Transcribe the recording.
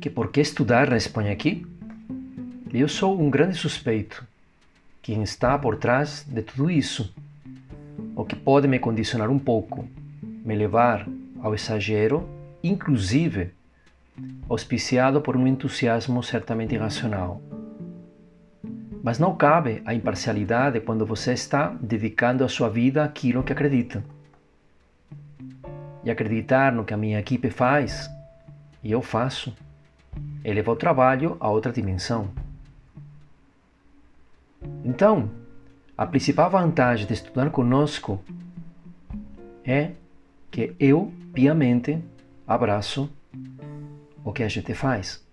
Que por que estudar na Espanha aqui? Eu sou um grande suspeito. Quem está por trás de tudo isso? O que pode me condicionar um pouco, me levar ao exagero, inclusive auspiciado por um entusiasmo certamente irracional. Mas não cabe a imparcialidade quando você está dedicando a sua vida àquilo que acredita. E acreditar no que a minha equipe faz, e eu faço, eleva o trabalho a outra dimensão. Então, a principal vantagem de estudar conosco é que eu piamente abraço o que a gente faz.